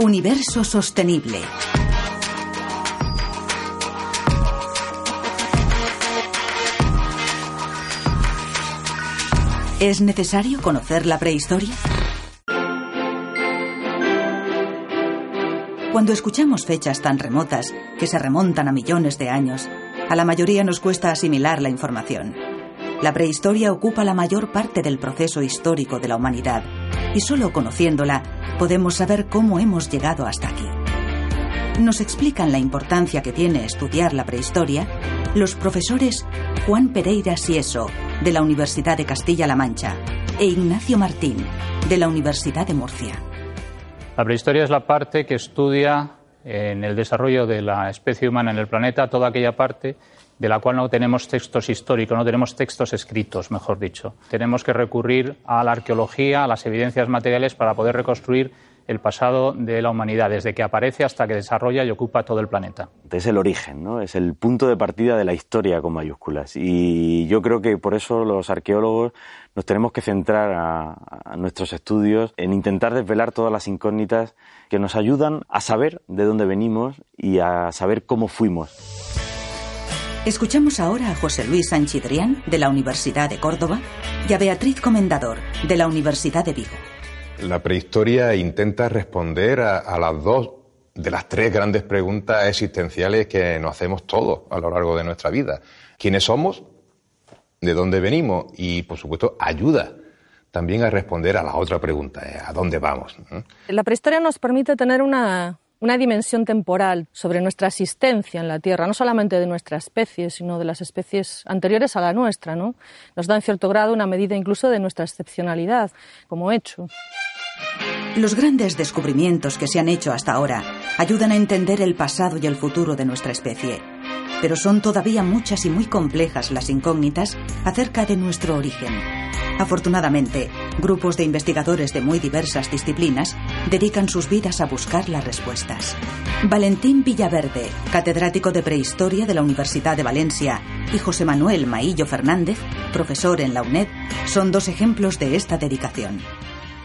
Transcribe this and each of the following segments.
Universo sostenible. ¿Es necesario conocer la prehistoria? Cuando escuchamos fechas tan remotas, que se remontan a millones de años, a la mayoría nos cuesta asimilar la información. La prehistoria ocupa la mayor parte del proceso histórico de la humanidad, y solo conociéndola podemos saber cómo hemos llegado hasta aquí. Nos explican la importancia que tiene estudiar la prehistoria los profesores Juan Pereira Sieso, de la Universidad de Castilla-La Mancha, e Ignacio Martín, de la Universidad de Murcia. La prehistoria es la parte que estudia en el desarrollo de la especie humana en el planeta toda aquella parte de la cual no tenemos textos históricos, no tenemos textos escritos, mejor dicho. Tenemos que recurrir a la arqueología, a las evidencias materiales para poder reconstruir el pasado de la humanidad, desde que aparece hasta que desarrolla y ocupa todo el planeta. Es el origen, ¿no? Es el punto de partida de la historia con mayúsculas. Y yo creo que por eso los arqueólogos nos tenemos que centrar a, nuestros estudios en intentar desvelar todas las incógnitas que nos ayudan a saber de dónde venimos y a saber cómo fuimos. Escuchamos ahora a José Luis Sanchidrián, de la Universidad de Córdoba, y a Beatriz Comendador, de la Universidad de Vigo. La prehistoria intenta responder a, a, las dos de las tres grandes preguntas existenciales que nos hacemos todos a lo largo de nuestra vida. ¿Quiénes somos? ¿De dónde venimos? Y, por supuesto, ayuda también a responder a la otra pregunta, ¿eh? ¿a dónde vamos? La prehistoria nos permite tener una, una dimensión temporal sobre nuestra existencia en la Tierra, no solamente de nuestra especie, sino de las especies anteriores a la nuestra. ¿no? Nos da en cierto grado una medida incluso de nuestra excepcionalidad como hecho. Los grandes descubrimientos que se han hecho hasta ahora ayudan a entender el pasado y el futuro de nuestra especie. Pero son todavía muchas y muy complejas las incógnitas acerca de nuestro origen. Afortunadamente, grupos de investigadores de muy diversas disciplinas dedican sus vidas a buscar las respuestas. Valentín Villaverde, catedrático de Prehistoria de la Universidad de Valencia, y José Manuel Maillo Fernández, profesor en la UNED, son dos ejemplos de esta dedicación.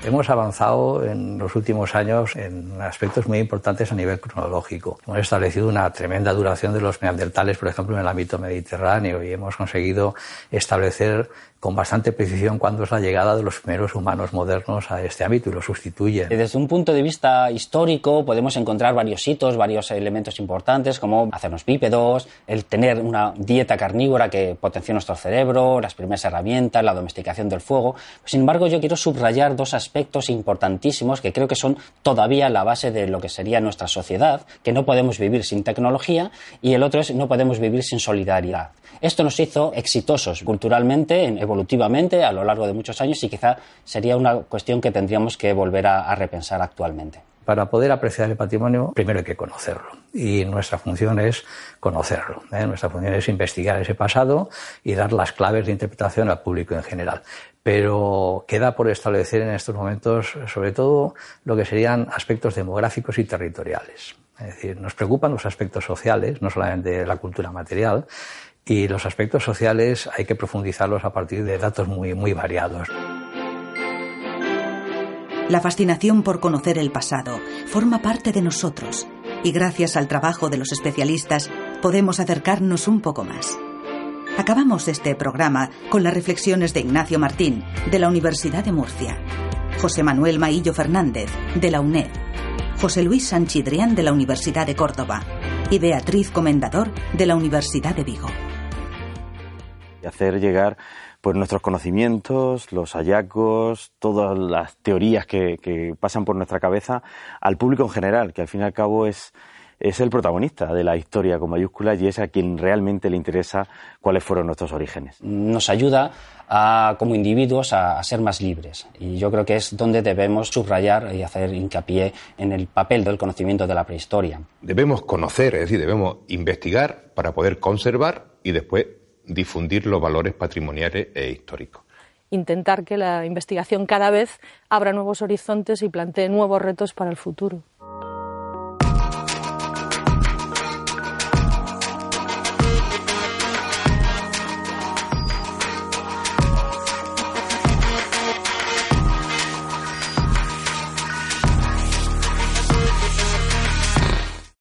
Hemos avanzado en los últimos años en aspectos muy importantes a nivel cronológico. Hemos establecido una tremenda duración de los neandertales, por ejemplo, en el ámbito mediterráneo, y hemos conseguido establecer con bastante precisión cuándo es la llegada de los primeros humanos modernos a este ámbito y lo sustituyen. Desde un punto de vista histórico podemos encontrar varios hitos, varios elementos importantes como hacernos bípedos, el tener una dieta carnívora que potenció nuestro cerebro, las primeras herramientas, la domesticación del fuego. Sin embargo, yo quiero subrayar dos aspectos importantísimos que creo que son todavía la base de lo que sería nuestra sociedad, que no podemos vivir sin tecnología y el otro es no podemos vivir sin solidaridad. Esto nos hizo exitosos culturalmente, evolutivamente, a lo largo de muchos años y quizá sería una cuestión que tendríamos que volver a, a repensar actualmente. Para poder apreciar el patrimonio, primero hay que conocerlo. Y nuestra función es conocerlo. ¿eh? Nuestra función es investigar ese pasado y dar las claves de interpretación al público en general. Pero queda por establecer en estos momentos, sobre todo, lo que serían aspectos demográficos y territoriales. Es decir, nos preocupan los aspectos sociales, no solamente la cultura material, y los aspectos sociales hay que profundizarlos a partir de datos muy, muy variados. La fascinación por conocer el pasado forma parte de nosotros y gracias al trabajo de los especialistas podemos acercarnos un poco más. Acabamos este programa con las reflexiones de Ignacio Martín, de la Universidad de Murcia, José Manuel Maillo Fernández, de la UNED, José Luis Sanchidrián, de la Universidad de Córdoba, y Beatriz Comendador, de la Universidad de Vigo. Hacer llegar pues nuestros conocimientos, los hallazgos, todas las teorías que, que, pasan por nuestra cabeza al público en general, que al fin y al cabo es es el protagonista de la historia con mayúsculas y es a quien realmente le interesa cuáles fueron nuestros orígenes. Nos ayuda a, como individuos a, ser más libres y yo creo que es donde debemos subrayar y hacer hincapié en el papel del conocimiento de la prehistoria. Debemos conocer, es decir, debemos investigar para poder conservar y después difundir los valores patrimoniales e históricos intentar que la investigación cada vez abra nuevos horizontes y plantee nuevos retos para el futuro.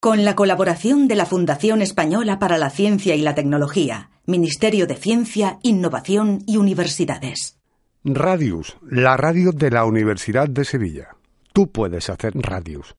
Con la colaboración de la Fundación Española para la Ciencia y la Tecnología, Ministerio de Ciencia, Innovación y Universidades. Radius, la radio de la Universidad de Sevilla. Tú puedes hacer Radius.